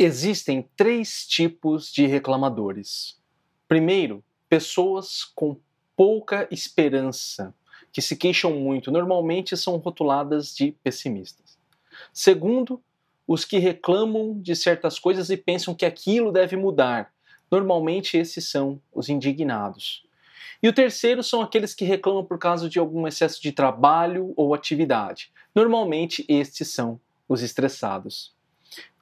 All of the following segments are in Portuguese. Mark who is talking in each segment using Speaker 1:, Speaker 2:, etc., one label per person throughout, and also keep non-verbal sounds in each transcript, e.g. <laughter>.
Speaker 1: Existem três tipos de reclamadores. Primeiro, pessoas com pouca esperança, que se queixam muito, normalmente são rotuladas de pessimistas. Segundo, os que reclamam de certas coisas e pensam que aquilo deve mudar. Normalmente esses são os indignados. E o terceiro são aqueles que reclamam por causa de algum excesso de trabalho ou atividade. Normalmente estes são os estressados.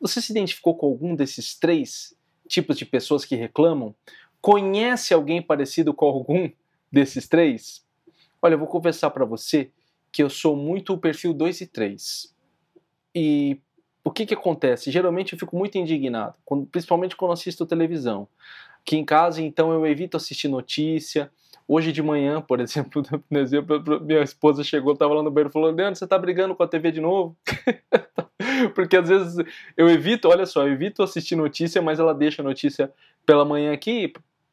Speaker 1: Você se identificou com algum desses três tipos de pessoas que reclamam? Conhece alguém parecido com algum desses três? Olha, eu vou confessar para você que eu sou muito o perfil 2 e 3. E o que, que acontece? Geralmente eu fico muito indignado, quando, principalmente quando assisto televisão. Aqui em casa, então, eu evito assistir notícia. Hoje de manhã, por exemplo, <laughs> minha esposa chegou, estava lá no banheiro e falou: Leandro, você está brigando com a TV de novo? <laughs> Porque às vezes eu evito, olha só, eu evito assistir notícia, mas ela deixa a notícia pela manhã aqui,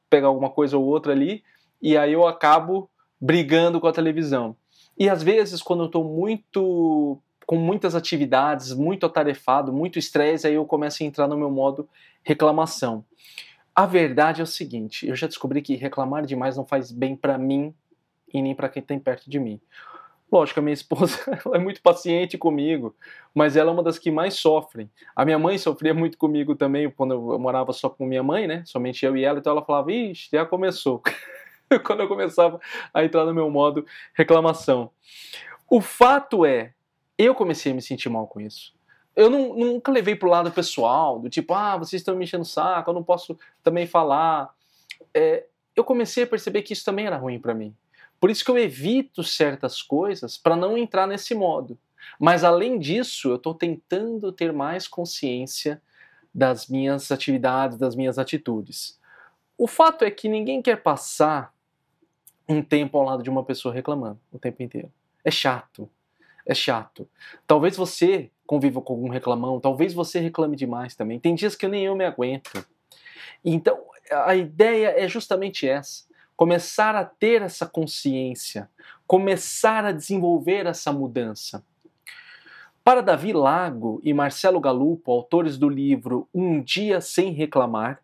Speaker 1: pegar alguma coisa ou outra ali, e aí eu acabo brigando com a televisão. E às vezes, quando eu estou muito com muitas atividades, muito atarefado, muito estresse, aí eu começo a entrar no meu modo reclamação. A verdade é o seguinte, eu já descobri que reclamar demais não faz bem para mim e nem para quem tem perto de mim. Lógico, a minha esposa <laughs> é muito paciente comigo, mas ela é uma das que mais sofrem. A minha mãe sofria muito comigo também quando eu morava só com minha mãe, né? Somente eu e ela, então ela falava: "Ixi, já começou". <laughs> quando eu começava a entrar no meu modo reclamação. O fato é, eu comecei a me sentir mal com isso. Eu não, nunca levei pro lado pessoal, do tipo, ah, vocês estão me enchendo o saco, eu não posso também falar. É, eu comecei a perceber que isso também era ruim para mim. Por isso que eu evito certas coisas para não entrar nesse modo. Mas além disso, eu estou tentando ter mais consciência das minhas atividades, das minhas atitudes. O fato é que ninguém quer passar um tempo ao lado de uma pessoa reclamando o tempo inteiro. É chato. É chato. Talvez você conviva com algum reclamão, talvez você reclame demais também. Tem dias que nem eu me aguento. Então, a ideia é justamente essa começar a ter essa consciência, começar a desenvolver essa mudança. Para Davi Lago e Marcelo Galupo, autores do livro Um Dia Sem Reclamar,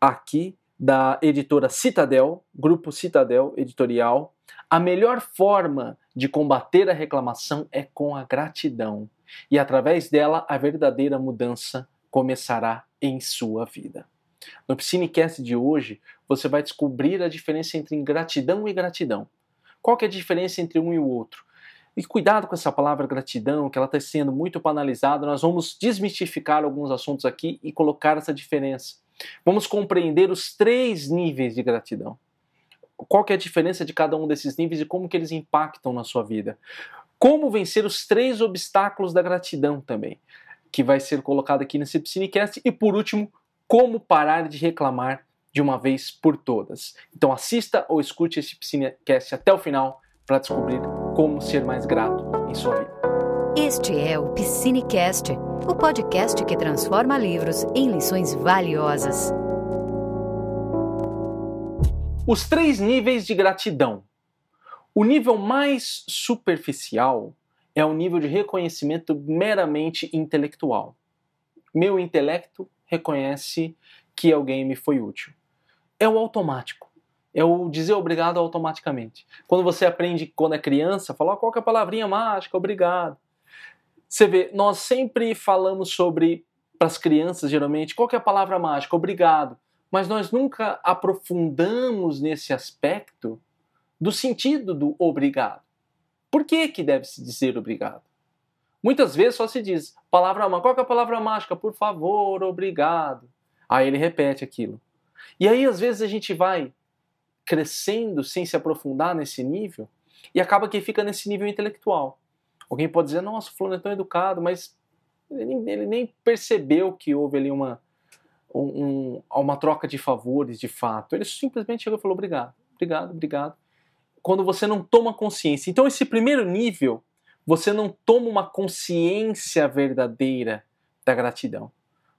Speaker 1: aqui da editora Citadel, Grupo Citadel Editorial, a melhor forma de combater a reclamação é com a gratidão, e através dela a verdadeira mudança começará em sua vida. No Piscinecast de hoje, você vai descobrir a diferença entre ingratidão e gratidão. Qual que é a diferença entre um e o outro? E cuidado com essa palavra gratidão, que ela está sendo muito banalizada. Nós vamos desmistificar alguns assuntos aqui e colocar essa diferença. Vamos compreender os três níveis de gratidão. Qual que é a diferença de cada um desses níveis e como que eles impactam na sua vida. Como vencer os três obstáculos da gratidão também, que vai ser colocado aqui nesse Piscinecast. E por último, como parar de reclamar de uma vez por todas. Então assista ou escute esse Piscinecast até o final para descobrir como ser mais grato em sua vida.
Speaker 2: Este é o Piscinecast, o podcast que transforma livros em lições valiosas.
Speaker 1: Os três níveis de gratidão. O nível mais superficial é o nível de reconhecimento meramente intelectual. Meu intelecto reconhece que alguém me foi útil. É o automático. É o dizer obrigado automaticamente. Quando você aprende quando é criança, falar qual é palavrinha mágica, obrigado. Você vê, nós sempre falamos sobre, para as crianças geralmente, qual é a palavra mágica, obrigado. Mas nós nunca aprofundamos nesse aspecto do sentido do obrigado. Por que, que deve se dizer obrigado? Muitas vezes só se diz palavra mágica. Qual é a palavra mágica? Por favor, obrigado. Aí ele repete aquilo. E aí, às vezes, a gente vai crescendo sem se aprofundar nesse nível e acaba que fica nesse nível intelectual. Alguém pode dizer, nossa, o fulano é tão educado, mas ele, ele nem percebeu que houve ali uma, um, uma troca de favores de fato. Ele simplesmente chegou e falou obrigado, obrigado, obrigado. Quando você não toma consciência. Então, esse primeiro nível você não toma uma consciência verdadeira da gratidão.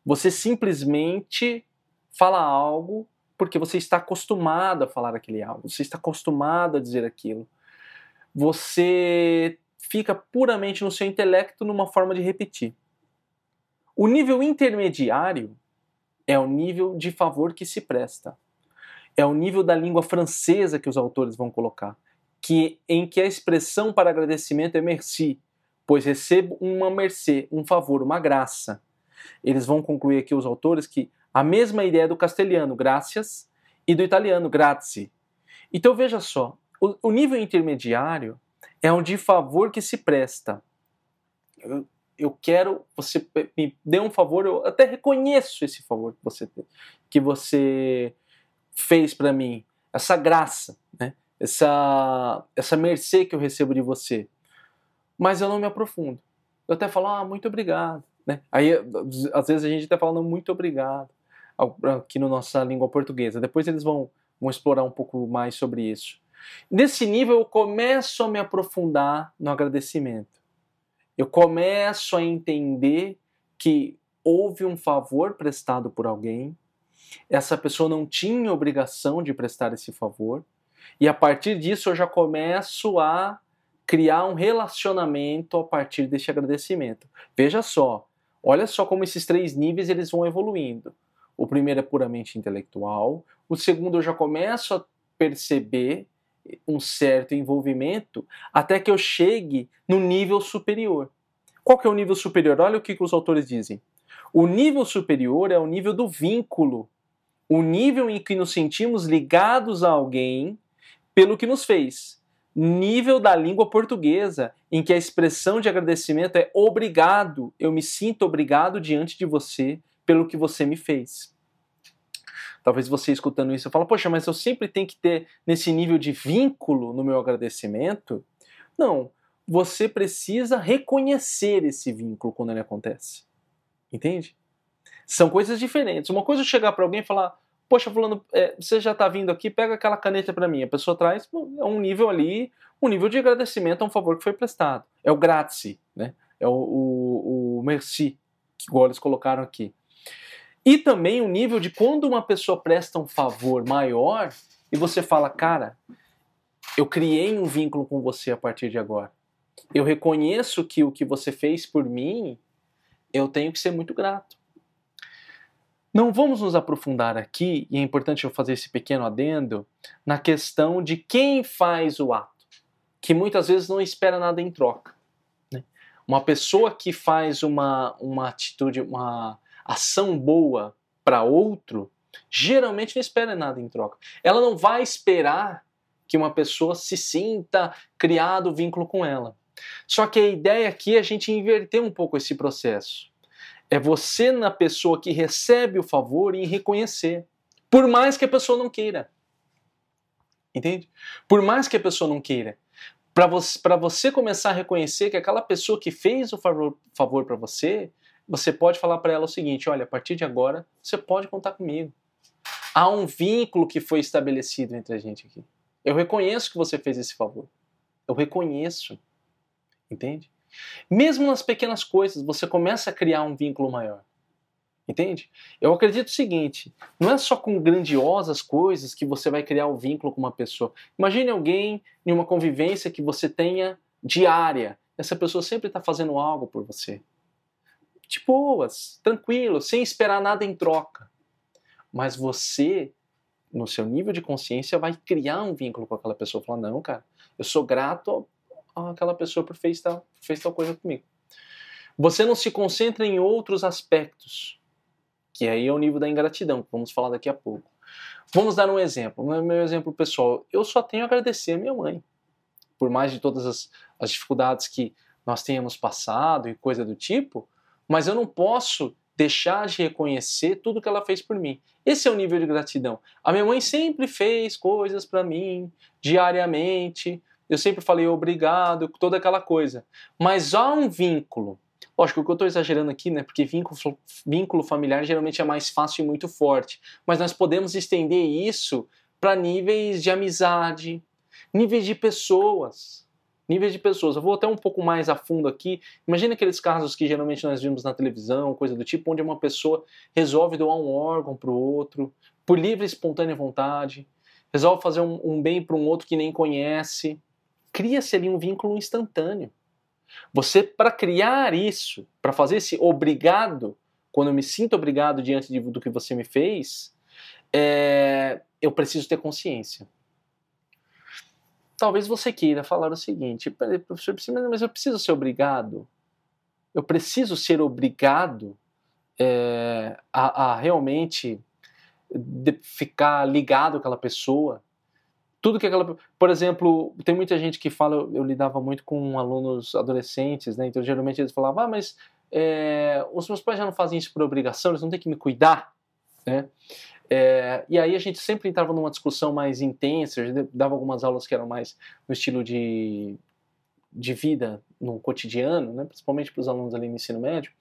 Speaker 1: Você simplesmente fala algo porque você está acostumado a falar aquele algo, você está acostumado a dizer aquilo. Você fica puramente no seu intelecto numa forma de repetir. O nível intermediário é o nível de favor que se presta. É o nível da língua francesa que os autores vão colocar, que em que a expressão para agradecimento é merci, pois recebo uma mercê, um favor, uma graça. Eles vão concluir aqui os autores que a mesma ideia do castelhano, gracias, e do italiano, grazie. Então veja só, o, o nível intermediário é um de favor que se presta. Eu, quero, você me dê um favor, eu até reconheço esse favor que você, que você fez para mim, essa graça, né? essa, essa mercê que eu recebo de você. Mas eu não me aprofundo. Eu até falo, ah, muito obrigado. Né? Aí, às vezes, a gente até falando muito obrigado aqui na nossa língua portuguesa. Depois eles vão, vão explorar um pouco mais sobre isso. Nesse nível, eu começo a me aprofundar no agradecimento. Eu começo a entender que houve um favor prestado por alguém, essa pessoa não tinha obrigação de prestar esse favor, e a partir disso eu já começo a criar um relacionamento a partir desse agradecimento. Veja só, olha só como esses três níveis eles vão evoluindo. O primeiro é puramente intelectual, o segundo eu já começo a perceber um certo envolvimento até que eu chegue no nível superior. Qual que é o nível superior? Olha o que, que os autores dizem. O nível superior é o nível do vínculo, o nível em que nos sentimos ligados a alguém pelo que nos fez. Nível da língua portuguesa, em que a expressão de agradecimento é obrigado, eu me sinto obrigado diante de você pelo que você me fez. Talvez você escutando isso fala, poxa, mas eu sempre tenho que ter nesse nível de vínculo no meu agradecimento. Não, você precisa reconhecer esse vínculo quando ele acontece. Entende? São coisas diferentes. Uma coisa é chegar para alguém e falar, poxa, fulano, é, você já está vindo aqui, pega aquela caneta para mim. A pessoa traz, é um nível ali, um nível de agradecimento a um favor que foi prestado. É o grazie, né? É o, o, o merci, que eles colocaram aqui. E também o nível de quando uma pessoa presta um favor maior e você fala, cara, eu criei um vínculo com você a partir de agora. Eu reconheço que o que você fez por mim, eu tenho que ser muito grato. Não vamos nos aprofundar aqui, e é importante eu fazer esse pequeno adendo, na questão de quem faz o ato, que muitas vezes não espera nada em troca. Né? Uma pessoa que faz uma, uma atitude, uma ação boa para outro, geralmente não espera nada em troca. Ela não vai esperar que uma pessoa se sinta criado vínculo com ela. Só que a ideia aqui é a gente inverter um pouco esse processo. É você na pessoa que recebe o favor e reconhecer, por mais que a pessoa não queira. Entende? Por mais que a pessoa não queira. Para você, você começar a reconhecer que aquela pessoa que fez o favor, favor para você você pode falar para ela o seguinte: olha, a partir de agora você pode contar comigo. Há um vínculo que foi estabelecido entre a gente aqui. Eu reconheço que você fez esse favor. Eu reconheço. Entende? Mesmo nas pequenas coisas, você começa a criar um vínculo maior. Entende? Eu acredito o seguinte: não é só com grandiosas coisas que você vai criar o um vínculo com uma pessoa. Imagine alguém em uma convivência que você tenha diária. Essa pessoa sempre está fazendo algo por você de boas, tranquilo, sem esperar nada em troca. Mas você, no seu nível de consciência, vai criar um vínculo com aquela pessoa. Falar, não, cara, eu sou grato àquela pessoa por fez tal, fez tal coisa comigo. Você não se concentra em outros aspectos, que aí é o nível da ingratidão, que vamos falar daqui a pouco. Vamos dar um exemplo, meu exemplo pessoal. Eu só tenho a agradecer a minha mãe. Por mais de todas as, as dificuldades que nós tenhamos passado e coisa do tipo, mas eu não posso deixar de reconhecer tudo que ela fez por mim. Esse é o nível de gratidão. A minha mãe sempre fez coisas para mim, diariamente. Eu sempre falei obrigado, toda aquela coisa. Mas há um vínculo. Lógico que eu estou exagerando aqui, né? Porque vínculo, vínculo familiar geralmente é mais fácil e muito forte. Mas nós podemos estender isso para níveis de amizade, níveis de pessoas níveis de pessoas. Eu vou até um pouco mais a fundo aqui. Imagina aqueles casos que geralmente nós vimos na televisão, coisa do tipo, onde uma pessoa resolve doar um órgão para o outro, por livre e espontânea vontade, resolve fazer um, um bem para um outro que nem conhece. Cria-se ali um vínculo instantâneo. Você, para criar isso, para fazer esse obrigado, quando eu me sinto obrigado diante de, do que você me fez, é, eu preciso ter consciência. Talvez você queira falar o seguinte, professor, mas eu preciso ser obrigado? Eu preciso ser obrigado é, a, a, realmente ficar ligado com aquela pessoa? Tudo que aquela. Por exemplo, tem muita gente que fala, eu, eu lidava muito com alunos adolescentes, né? Então geralmente eles falavam, ah, mas é, os meus pais já não fazem isso por obrigação, eles não têm que me cuidar, né? É, e aí a gente sempre entrava numa discussão mais intensa, dava algumas aulas que eram mais no estilo de, de vida no cotidiano, né, principalmente para os alunos ali no ensino médio.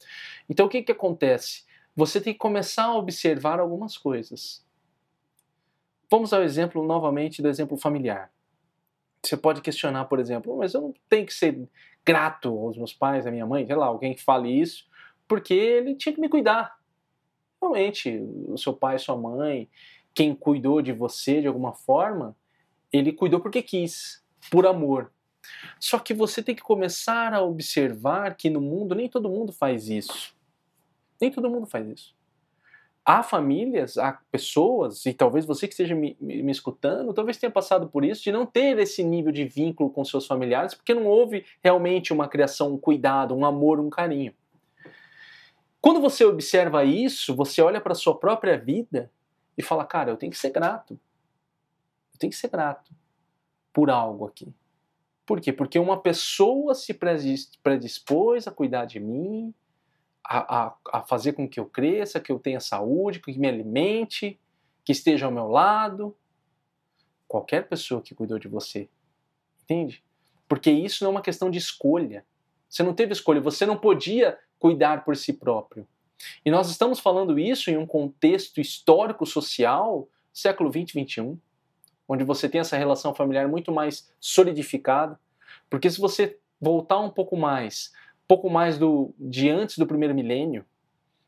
Speaker 1: Então o que, que acontece? Você tem que começar a observar algumas coisas. Vamos ao exemplo novamente do exemplo familiar. Você pode questionar, por exemplo, mas eu não tenho que ser grato aos meus pais, à minha mãe, sei lá, alguém que fale isso, porque ele tinha que me cuidar realmente o seu pai, sua mãe, quem cuidou de você de alguma forma, ele cuidou porque quis, por amor. Só que você tem que começar a observar que no mundo nem todo mundo faz isso. Nem todo mundo faz isso. Há famílias, há pessoas, e talvez você que esteja me, me, me, escutando, talvez tenha passado por isso, de não ter esse nível de vínculo com seus familiares, porque não houve realmente uma criação, um cuidado, um amor, um carinho. Quando você observa isso, você olha para a sua própria vida e fala: cara, eu tenho que ser grato. Eu tenho que ser grato por algo aqui. Por quê? Porque uma pessoa se predispôs a cuidar de mim, a, a, a, fazer com que eu cresça, que eu tenha saúde, que me alimente, que esteja ao meu lado. Qualquer pessoa que cuidou de você. Entende? Porque isso não é uma questão de escolha. Você não teve escolha, você não podia cuidar por si próprio. E nós estamos falando isso em um contexto histórico-social, século 20 e 21, onde você tem essa relação familiar muito mais solidificada. Porque se você voltar um pouco mais, pouco mais do de antes do primeiro milênio,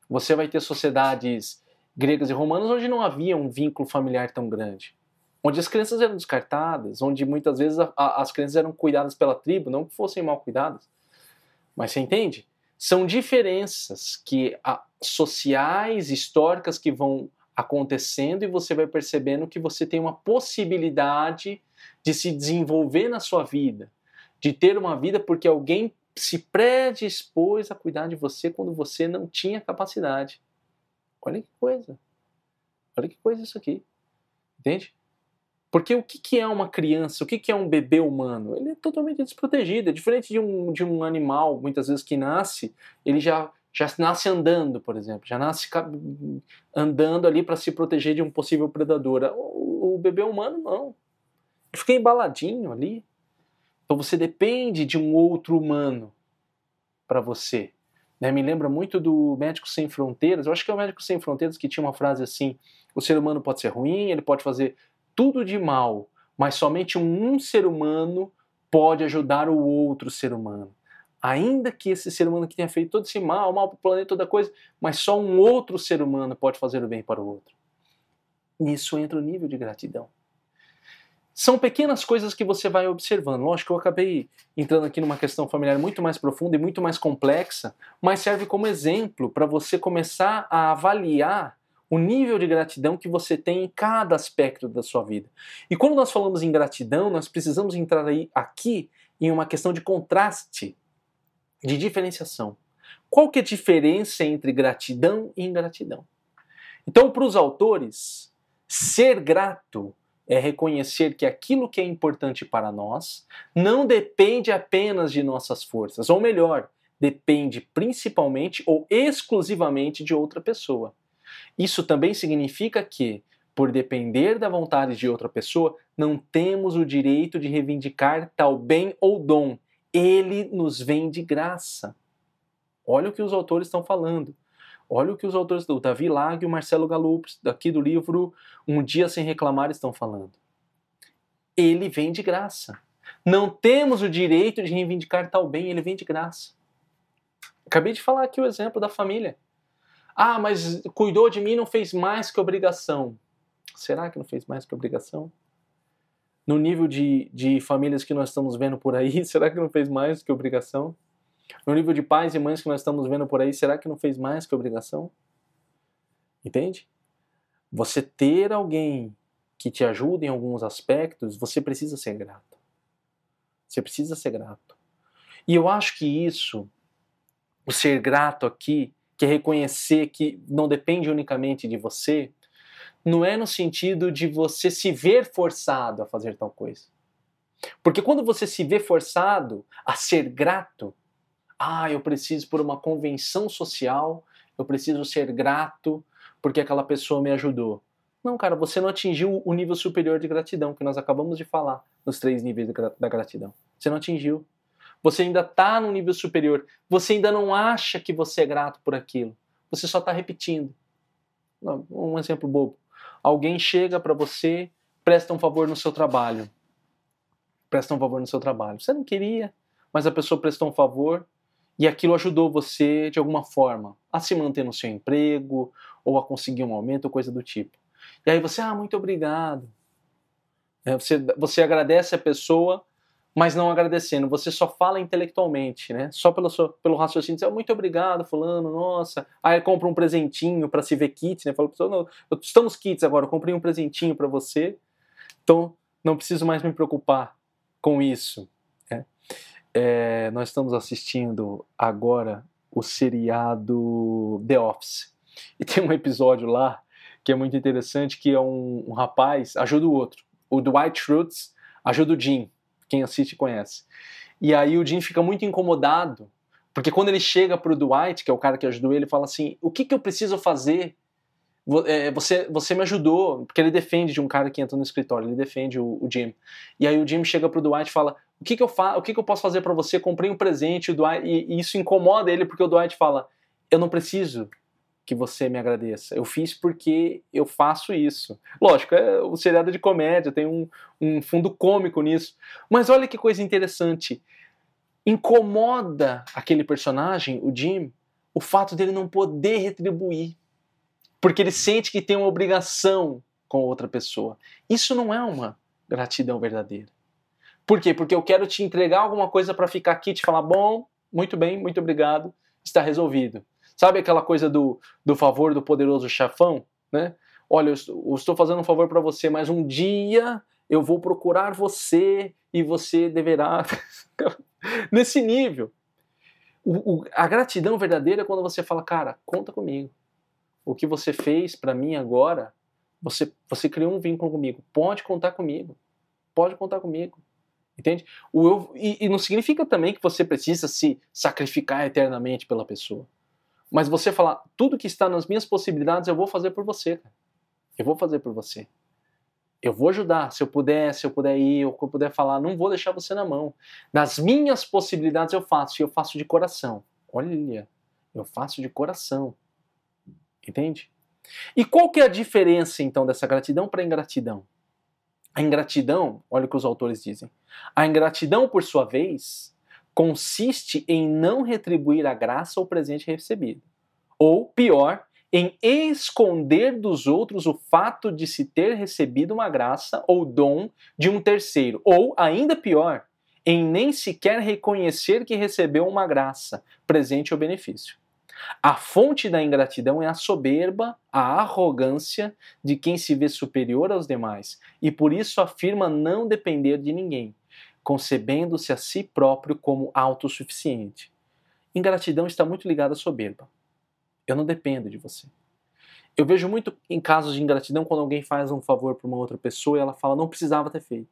Speaker 1: você vai ter sociedades gregas e romanas onde não havia um vínculo familiar tão grande. Onde as crianças eram descartadas, onde muitas vezes a, a, as crianças eram cuidadas pela tribo, não que fossem mal cuidadas. Mas você entende? São diferenças que a, sociais, históricas que vão acontecendo e você vai percebendo que você tem uma possibilidade de se desenvolver na sua vida, de ter uma vida porque alguém se predispôs a cuidar de você quando você não tinha capacidade. Olha que coisa. Olha que coisa isso aqui. Entende? Porque o que, que é uma criança, o que, que é um bebê humano? Ele é totalmente desprotegido, é diferente de um, de um animal, muitas vezes que nasce, ele já, já nasce andando, por exemplo, já nasce andando ali para se proteger de um possível predador. O, o bebê humano não. Ele fica embaladinho ali. Então você depende de um outro humano para você. Né? Me lembra muito do Médico Sem Fronteiras. Eu acho que é o Médico Sem Fronteiras que tinha uma frase assim: o ser humano pode ser ruim, ele pode fazer tudo de mal, mas somente um ser humano pode ajudar o outro ser humano. Ainda que esse ser humano que tenha feito todo esse mal, mal para o planeta, toda coisa, mas só um outro ser humano pode fazer o bem para o outro. Nisso entra o nível de gratidão. São pequenas coisas que você vai observando. Lógico que eu acabei entrando aqui numa questão familiar muito mais profunda e muito mais complexa, mas serve como exemplo para você começar a avaliar o nível de gratidão que você tem em cada aspecto da sua vida. E quando nós falamos em gratidão, nós precisamos entrar aí aqui em uma questão de contraste, de diferenciação. Qual que é a diferença entre gratidão e ingratidão? Então, para os autores, ser grato é reconhecer que aquilo que é importante para nós não depende apenas de nossas forças, ou melhor, depende principalmente ou exclusivamente de outra pessoa. Isso também significa que, por depender da vontade de outra pessoa, não temos o direito de reivindicar tal bem ou dom. Ele nos vem de graça. Olha o que os autores estão falando. Olha o que os autores do Davi Lag e o Marcelo Galups, daqui do livro Um Dia Sem Reclamar, estão falando. Ele vem de graça. Não temos o direito de reivindicar tal bem, ele vem de graça. Acabei de falar aqui o exemplo da família. Ah, mas cuidou de mim não fez mais que obrigação. Será que não fez mais que obrigação? No nível de, de famílias que nós estamos vendo por aí, <laughs> será que não fez mais que obrigação? No nível de pais e mães que nós estamos vendo por aí, será que não fez mais que obrigação? Entende? Você ter alguém que te ajuda em alguns aspectos, você precisa ser grato. Você precisa ser grato. E eu acho que isso, o ser grato aqui, que é reconhecer que não depende unicamente de você, não é no sentido de você se ver forçado a fazer tal coisa. Porque quando você se vê forçado a ser grato, ah, eu preciso por uma convenção social, eu preciso ser grato porque aquela pessoa me ajudou. Não, cara, você não atingiu o nível superior de gratidão que nós acabamos de falar nos três níveis da gratidão. Você não atingiu. Você ainda está no nível superior. Você ainda não acha que você é grato por aquilo. Você só está repetindo. Um exemplo bobo. Alguém chega para você, presta um favor no seu trabalho. Presta um favor no seu trabalho. Você não queria, mas a pessoa prestou um favor e aquilo ajudou você de alguma forma a se manter no seu emprego ou a conseguir um aumento ou coisa do tipo. E aí você, ah, muito obrigado. É, você, você agradece a pessoa mas não agradecendo. Você só fala intelectualmente, né? Só pelo, seu, pelo raciocínio, dizer, oh, muito obrigado, fulano, nossa. Aí compra um presentinho para se ver kits, né? Fala, não, estamos kits agora, eu comprei um presentinho para você, então não preciso mais me preocupar com isso. Né? É, nós estamos assistindo agora o seriado The Office. E tem um episódio lá que é muito interessante, que é um, um rapaz ajuda o outro. O Dwight Schrute ajuda o Jim quem assiste conhece. E aí o Jim fica muito incomodado, porque quando ele chega pro Dwight, que é o cara que ajudou ele, fala assim: o que, que eu preciso fazer? É, você, você me ajudou, porque ele defende de um cara que entra no escritório, ele defende o, o Jim. E aí o Jim chega pro Dwight e fala: o que, que eu faço? O que, que eu posso fazer para você? Comprei um presente, o Dwight, e, e isso incomoda ele porque o Dwight fala: eu não preciso que você me agradeça. Eu fiz porque eu faço isso. Lógico, é o seriado de comédia, tem um, um fundo cômico nisso. Mas olha que coisa interessante. Incomoda aquele personagem, o Jim, o fato dele não poder retribuir. Porque ele sente que tem uma obrigação com outra pessoa. Isso não é uma gratidão verdadeira. Por quê? Porque eu quero te entregar alguma coisa para ficar aqui e te falar: bom, muito bem, muito obrigado, está resolvido. Sabe aquela coisa do, do favor do poderoso chefão? Né? Olha, eu estou fazendo um favor para você, mas um dia eu vou procurar você e você deverá. <laughs> Nesse nível. O, o, a gratidão verdadeira é quando você fala, cara, conta comigo. O que você fez para mim agora, você, você criou um vínculo comigo. Pode contar comigo. Pode contar comigo. Entende? O eu, e, e não significa também que você precisa se sacrificar eternamente pela pessoa. Mas você falar, tudo que está nas minhas possibilidades eu vou fazer por você, cara. Eu vou fazer por você. Eu vou ajudar, se eu puder, se eu puder ir, ou se eu puder falar, não vou deixar você na mão. Nas minhas possibilidades eu faço, e eu faço de coração. Olha, eu faço de coração. Entende? E qual que é a diferença então dessa gratidão para a ingratidão? A ingratidão, olha o que os autores dizem. A ingratidão, por sua vez, consiste em não retribuir a graça ou presente recebido. Ou, pior, em esconder dos outros o fato de se ter recebido uma graça ou dom de um terceiro. Ou, ainda pior, em nem sequer reconhecer que recebeu uma graça, presente ou benefício. A fonte da ingratidão é a soberba, a arrogância de quem se vê superior aos demais e por isso afirma não depender de ninguém, concebendo-se a si próprio como autossuficiente. Ingratidão está muito ligada à soberba. Eu não dependo de você. Eu vejo muito em casos de ingratidão quando alguém faz um favor para uma outra pessoa e ela fala: não precisava ter feito.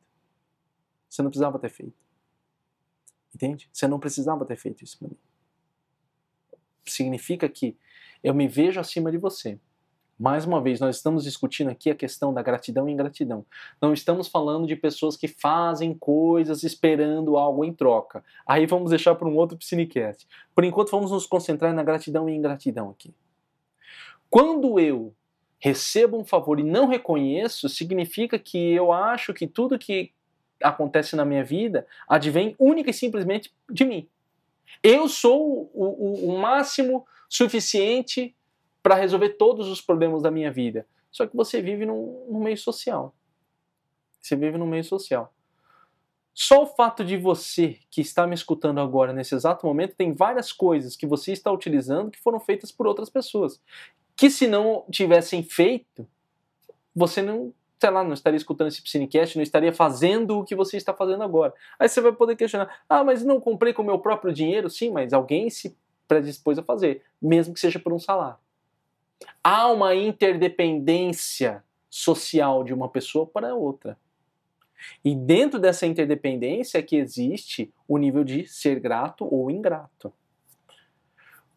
Speaker 1: Você não precisava ter feito. Entende? Você não precisava ter feito isso para mim. Significa que eu me vejo acima de você. Mais uma vez, nós estamos discutindo aqui a questão da gratidão e ingratidão. Não estamos falando de pessoas que fazem coisas esperando algo em troca. Aí vamos deixar para um outro Psinecast. Por enquanto, vamos nos concentrar na gratidão e ingratidão aqui. Quando eu recebo um favor e não reconheço, significa que eu acho que tudo que acontece na minha vida advém única e simplesmente de mim. Eu sou o, o, o máximo suficiente para resolver todos os problemas da minha vida. Só que você vive num, num meio social. Você vive num meio social. Só o fato de você que está me escutando agora, nesse exato momento, tem várias coisas que você está utilizando que foram feitas por outras pessoas. Que se não tivessem feito, você não, sei lá, não estaria escutando esse Psinecast, não estaria fazendo o que você está fazendo agora. Aí você vai poder questionar: ah, mas não comprei com o meu próprio dinheiro? Sim, mas alguém se predispôs a fazer, mesmo que seja por um salário. Há uma interdependência social de uma pessoa para outra. E dentro dessa interdependência é que existe o nível de ser grato ou ingrato.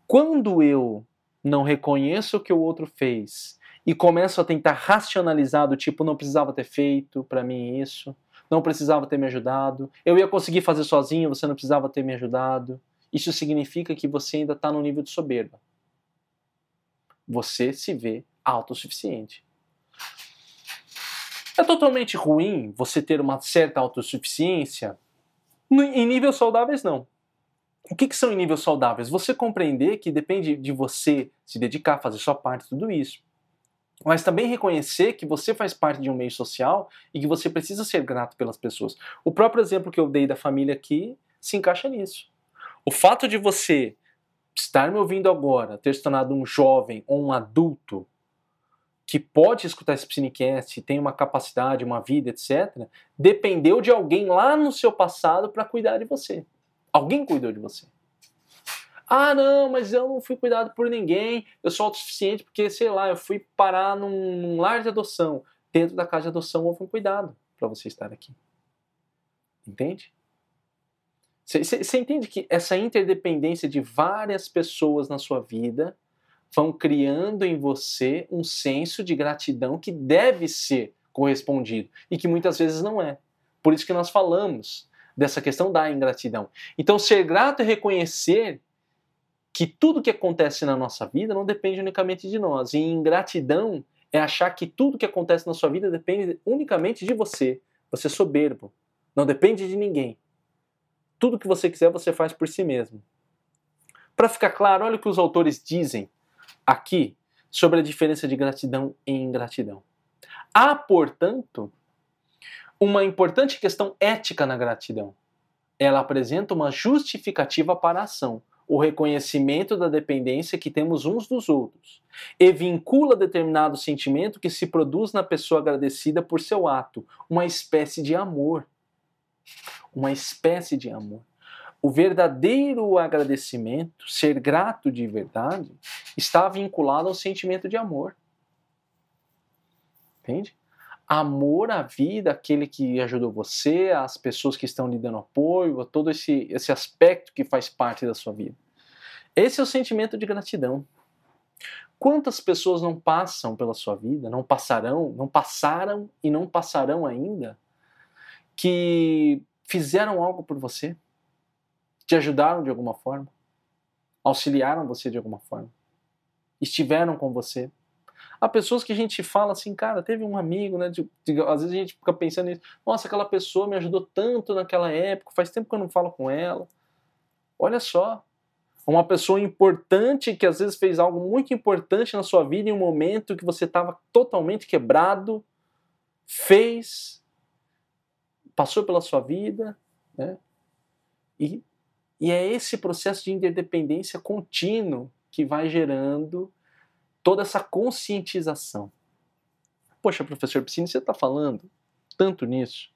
Speaker 1: Quando eu não reconheço o que o outro fez e começo a tentar racionalizar do tipo não precisava ter feito para mim isso, não precisava ter me ajudado, eu ia conseguir fazer sozinho, você não precisava ter me ajudado. Isso significa que você ainda está no nível de soberba. Você se vê autossuficiente. É totalmente ruim você ter uma certa autossuficiência? Em níveis saudáveis, não. O que, que são em níveis saudáveis? Você compreender que depende de você se dedicar, fazer sua parte, tudo isso. Mas também reconhecer que você faz parte de um meio social e que você precisa ser grato pelas pessoas. O próprio exemplo que eu dei da família aqui se encaixa nisso. O fato de você estar me ouvindo agora, ter se tornado um jovem ou um adulto que pode escutar esse Psinecast, tem uma capacidade, uma vida, etc., dependeu de alguém lá no seu passado para cuidar de você. Alguém cuidou de você. Ah, não, mas eu não fui cuidado por ninguém, eu sou autossuficiente porque, sei lá, eu fui parar num, num lar de adoção. Dentro da casa de adoção houve um cuidado para você estar aqui. Entende? Você entende que essa interdependência de várias pessoas na sua vida vão criando em você um senso de gratidão que deve ser correspondido e que muitas vezes não é. Por isso que nós falamos dessa questão da ingratidão. Então, ser grato é reconhecer que tudo que acontece na nossa vida não depende unicamente de nós. E ingratidão é achar que tudo que acontece na sua vida depende unicamente de você. Você é soberbo. Não depende de ninguém. Tudo que você quiser, você faz por si mesmo. Para ficar claro, olha o que os autores dizem aqui sobre a diferença de gratidão e ingratidão. Há, portanto, uma importante questão ética na gratidão. Ela apresenta uma justificativa para a ação, o reconhecimento da dependência que temos uns dos outros, e vincula determinado sentimento que se produz na pessoa agradecida por seu ato, uma espécie de amor. Uma espécie de amor o verdadeiro agradecimento, ser grato de verdade, está vinculado ao sentimento de amor. Entende? Amor à vida, aquele que ajudou você, às pessoas que estão lhe dando apoio, a todo esse, esse aspecto que faz parte da sua vida. Esse é o sentimento de gratidão. Quantas pessoas não passam pela sua vida, não passarão, não passaram e não passarão ainda, que fizeram algo por você? Te ajudaram de alguma forma? Auxiliaram você de alguma forma? Estiveram com você? Há pessoas que a gente fala assim, cara, teve um amigo, né? De, de, às vezes a gente fica pensando nisso, nossa, aquela pessoa me ajudou tanto naquela época, faz tempo que eu não falo com ela. Olha só, uma pessoa importante que às vezes fez algo muito importante na sua vida em um momento que você estava totalmente quebrado, fez, passou pela sua vida, né? E e é esse processo de interdependência contínuo que vai gerando toda essa conscientização. Poxa, professor Piscine, você está falando tanto nisso,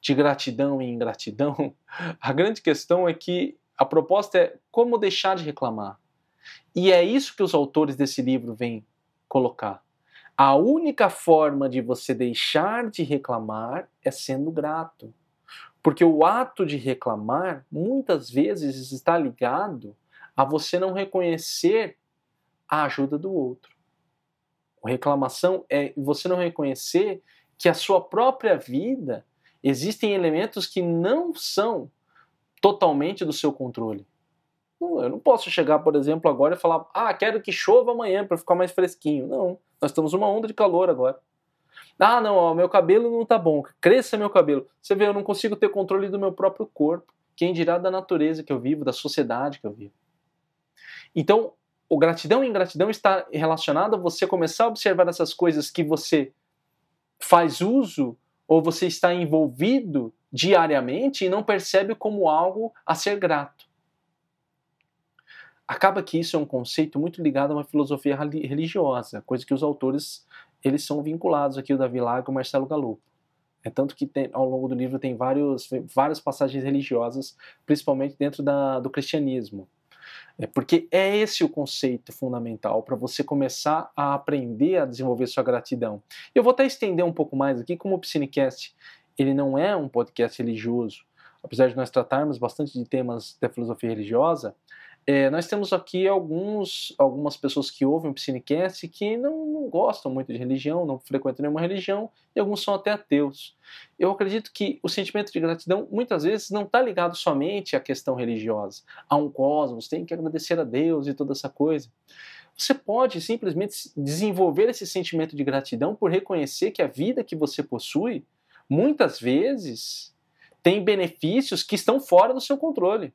Speaker 1: de gratidão e ingratidão. <laughs> A grande questão é que a proposta é como deixar de reclamar. E é isso que os autores desse livro vêm colocar. A única forma de você deixar de reclamar é sendo grato. Porque o ato de reclamar muitas vezes está ligado a você não reconhecer a ajuda do outro. A reclamação é você não reconhecer que a sua própria vida existem elementos que não são totalmente do seu controle. Eu não posso chegar, por exemplo, agora e falar: ah, quero que chova amanhã para ficar mais fresquinho. Não, nós estamos numa onda de calor agora. Ah, não, ó, meu cabelo não tá bom, cresça meu cabelo. Você vê, eu não consigo ter controle do meu próprio corpo. Quem dirá da natureza que eu vivo, da sociedade que eu vivo. Então, o gratidão e ingratidão está relacionado a você começar a observar essas coisas que você faz uso ou você está envolvido diariamente e não percebe como algo a ser grato. Acaba que isso é um conceito muito ligado a uma filosofia religiosa, coisa que os autores eles são vinculados aqui, o Davi Lago e o Marcelo Galupo. É tanto que tem, ao longo do livro tem vários, várias passagens religiosas, principalmente dentro da, do cristianismo. É porque é esse o conceito fundamental para você começar a aprender a desenvolver sua gratidão. Eu vou até estender um pouco mais aqui, como o Piscinecast ele não é um podcast religioso, apesar de nós tratarmos bastante de temas da filosofia religiosa, é, nós temos aqui alguns, algumas pessoas que ouvem o Piscinecast que não, não, gostam muito de religião, não frequentam nenhuma religião, e alguns são até ateus. Eu acredito que o sentimento de gratidão muitas vezes não está ligado somente à questão religiosa, a um cosmos, tem que agradecer a Deus e toda essa coisa. Você pode simplesmente desenvolver esse sentimento de gratidão por reconhecer que a vida que você possui, muitas vezes, tem benefícios que estão fora do seu controle.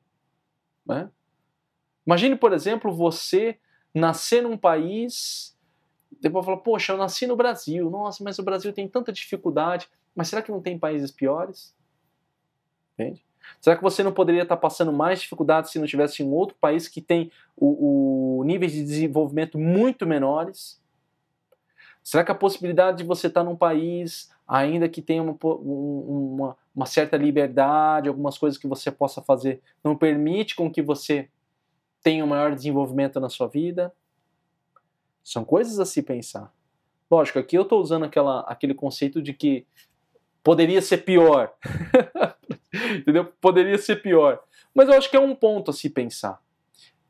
Speaker 1: Né? Imagine, por exemplo, você nascer num país, depois falar, poxa, eu nasci no Brasil, nossa, mas o Brasil tem tanta dificuldade, mas será que não tem países piores? Entende? Será que você não poderia estar passando mais dificuldades se não tivesse em outro país que tem o, o níveis de desenvolvimento muito menores? Será que a possibilidade de você estar num país, ainda que tenha uma, uma, uma certa liberdade, algumas coisas que você possa fazer, não permite com que você tenha um maior desenvolvimento na sua vida. São coisas a se pensar. Lógico, aqui eu estou usando aquela, aquele conceito de que poderia ser pior. <laughs> Entendeu? Poderia ser pior. Mas eu acho que é um ponto a se pensar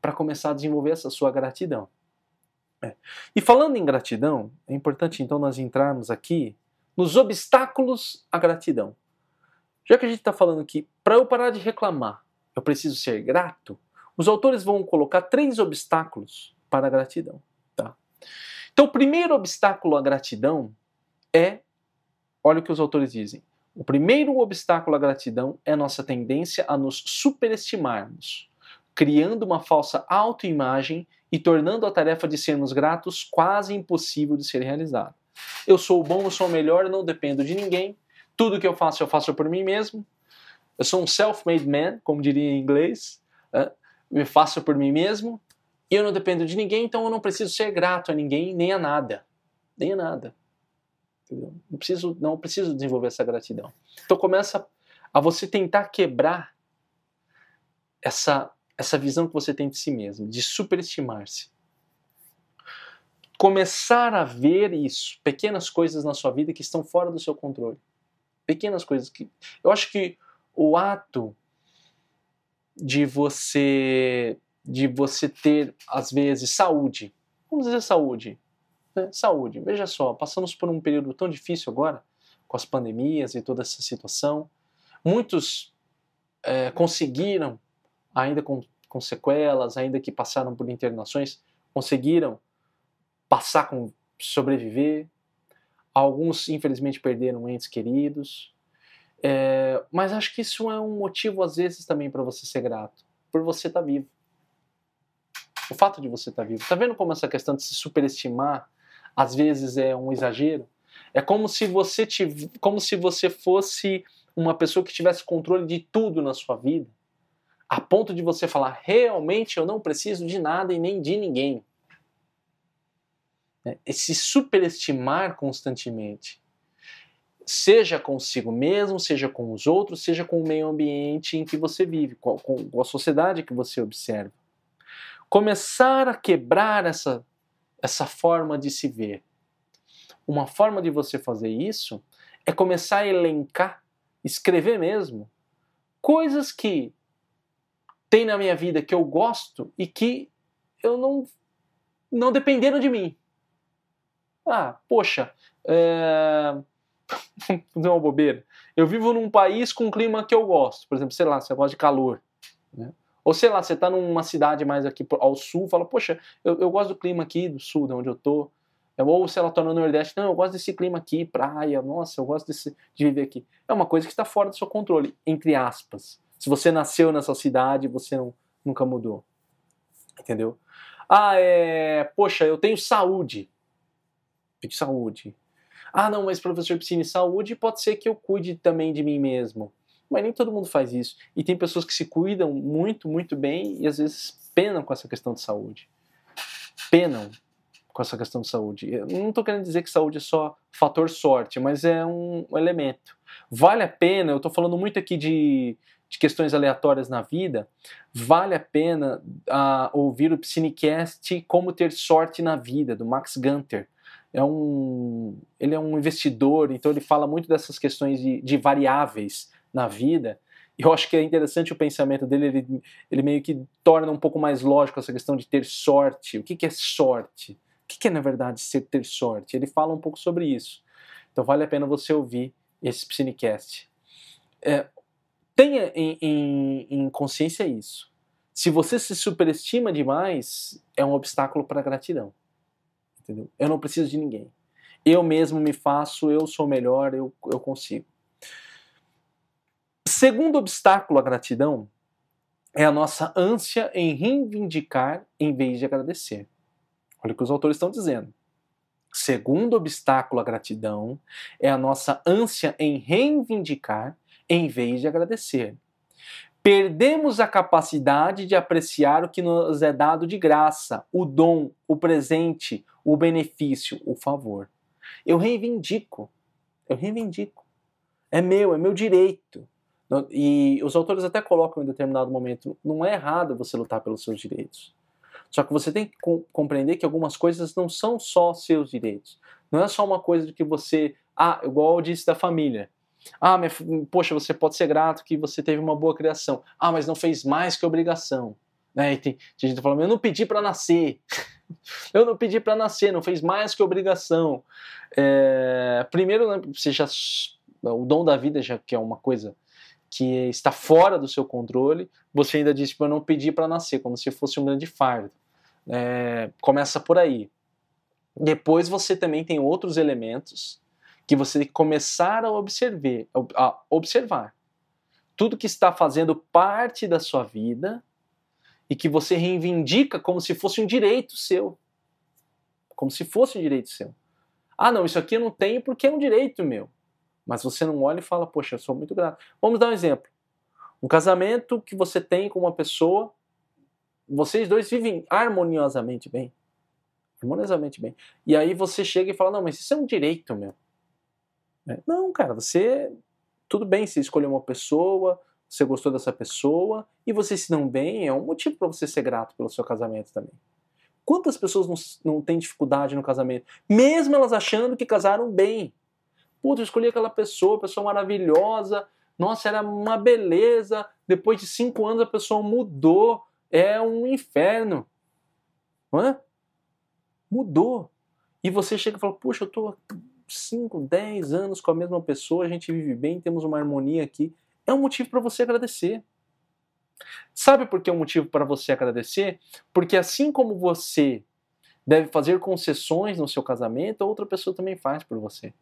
Speaker 1: para começar a desenvolver essa sua gratidão. É. E falando em gratidão, é importante então nós entrarmos aqui nos obstáculos à gratidão. Já que a gente está falando que para eu parar de reclamar, eu preciso ser grato, os autores vão colocar três obstáculos para a gratidão. Tá? Então, o primeiro obstáculo à gratidão é, olha o que os autores dizem, o primeiro obstáculo à gratidão é nossa tendência a nos superestimarmos, criando uma falsa autoimagem e tornando a tarefa de sermos gratos quase impossível de ser realizada. Eu sou bom, eu sou o melhor, não dependo de ninguém. Tudo que eu faço, eu faço por mim mesmo. Eu sou um self-made man, como diria em inglês. Me faço por mim mesmo, eu não dependo de ninguém, então eu não preciso ser grato a ninguém, nem a nada. Nem a nada. Entendeu? Não preciso, não preciso desenvolver essa gratidão. Então começa a você tentar quebrar essa, essa visão que você tem de si mesmo, de superestimar-se. Começar a ver isso, pequenas coisas na sua vida que estão fora do seu controle. Pequenas coisas que. Eu acho que o ato de você de você ter às vezes saúde. Vamos dizer saúde. Né? Saúde. Veja só, passamos por um período tão difícil agora com as pandemias e toda essa situação. Muitos é, conseguiram, ainda com, com sequelas, ainda que passaram por internações, conseguiram passar com sobreviver. Alguns, infelizmente, perderam entes queridos. É, mas acho que isso é um motivo, às vezes, também para você ser grato. Por você estar tá vivo. O fato de você estar tá vivo. Tá vendo como essa questão de se superestimar, às vezes, é um exagero? É como se você, tiv... como se você fosse uma pessoa que tivesse controle de tudo na sua vida, a ponto de você falar: realmente eu não preciso de nada e nem de ninguém. É, se superestimar constantemente seja consigo mesmo, seja com os outros, seja com o meio ambiente em que você vive, com, a sociedade que você observa. Começar a quebrar essa, essa forma de se ver. Uma forma de você fazer isso é começar a elencar, escrever mesmo, coisas que tem na minha vida que eu gosto e que eu não, não dependeram de mim. Ah, poxa, é, <laughs> fazer uma bobeira. Eu vivo num país com um clima que eu gosto. Por exemplo, sei lá, você gosta de calor. Né? Ou sei lá, você está numa cidade mais aqui ao sul, fala, poxa, eu, eu gosto do clima aqui do sul, de onde eu tô. Ou se ela está no Nordeste, não, eu gosto desse clima aqui, praia, nossa, eu gosto desse, de viver aqui. É uma coisa que está fora do seu controle, entre aspas. Se você nasceu nessa cidade, você não, nunca mudou. Entendeu? Ah, é. Poxa, eu tenho saúde. Tenho saúde. Ah, não, mas professor Piscine, saúde pode ser que eu cuide também de mim mesmo. Mas nem todo mundo faz isso. E tem pessoas que se cuidam muito, muito bem e às vezes penam com essa questão de saúde. Penam com essa questão de saúde. Eu não estou querendo dizer que saúde é só fator sorte, mas é um elemento. Vale a pena, eu estou falando muito aqui de, de questões aleatórias na vida, vale a pena uh, ouvir o Psinecast Como Ter Sorte na Vida, do Max Gunter. É um, ele é um investidor, então ele fala muito dessas questões de, de variáveis na vida. E eu acho que é interessante o pensamento dele, ele, ele meio que torna um pouco mais lógico essa questão de ter sorte. O que, que é sorte? O que é, na verdade, ser ter sorte? Ele fala um pouco sobre isso. Então vale a pena você ouvir esse Psinecast. É, tenha em, em, em consciência isso. Se você se superestima demais, é um obstáculo para a gratidão. Entendeu? Eu não preciso de ninguém. Eu mesmo me faço, eu sou melhor, eu, eu consigo. Segundo obstáculo à gratidão é a nossa ânsia em reivindicar em vez de agradecer. Olha o que os autores estão dizendo. Segundo obstáculo à gratidão é a nossa ânsia em reivindicar em vez de agradecer. Perdemos a capacidade de apreciar o que nos é dado de graça, o dom, o presente, o benefício, o favor. Eu reivindico, eu reivindico. É meu, é meu direito. E os autores até colocam em determinado momento: não é errado você lutar pelos seus direitos. Só que você tem que compreender que algumas coisas não são só seus direitos. Não é só uma coisa de que você. Ah, igual eu disse da família. Ah, minha, poxa, você pode ser grato que você teve uma boa criação. Ah, mas não fez mais que obrigação. Né? E tem, tem gente falando, eu não pedi para nascer. <laughs> eu não pedi para nascer, não fez mais que obrigação. É, primeiro, né, você já, o dom da vida, já que é uma coisa que está fora do seu controle, você ainda diz, tipo, eu não pedi para nascer, como se fosse um grande fardo. É, começa por aí. Depois você também tem outros elementos que você tem que começar a observar, a observar. Tudo que está fazendo parte da sua vida e que você reivindica como se fosse um direito seu. Como se fosse um direito seu. Ah, não, isso aqui eu não tenho porque é um direito meu. Mas você não olha e fala, poxa, eu sou muito grato. Vamos dar um exemplo. Um casamento que você tem com uma pessoa vocês dois vivem harmoniosamente bem. Harmoniosamente bem. E aí você chega e fala: Não, mas isso é um direito meu. É. Não, cara, você. Tudo bem, você escolheu uma pessoa, você gostou dessa pessoa e vocês se dão bem, é um motivo para você ser grato pelo seu casamento também. Quantas pessoas não, não têm dificuldade no casamento, mesmo elas achando que casaram bem? Puta, eu escolhi aquela pessoa, pessoa maravilhosa, nossa, era uma beleza. Depois de cinco anos a pessoa mudou, é um inferno. Não é? Mudou. E você chega e fala, puxa, eu estou 5, 10 anos com a mesma pessoa, a gente vive bem, temos uma harmonia aqui. É um motivo para você agradecer. Sabe por que é um motivo para você agradecer? Porque assim como você deve fazer concessões no seu casamento, outra pessoa também faz por você.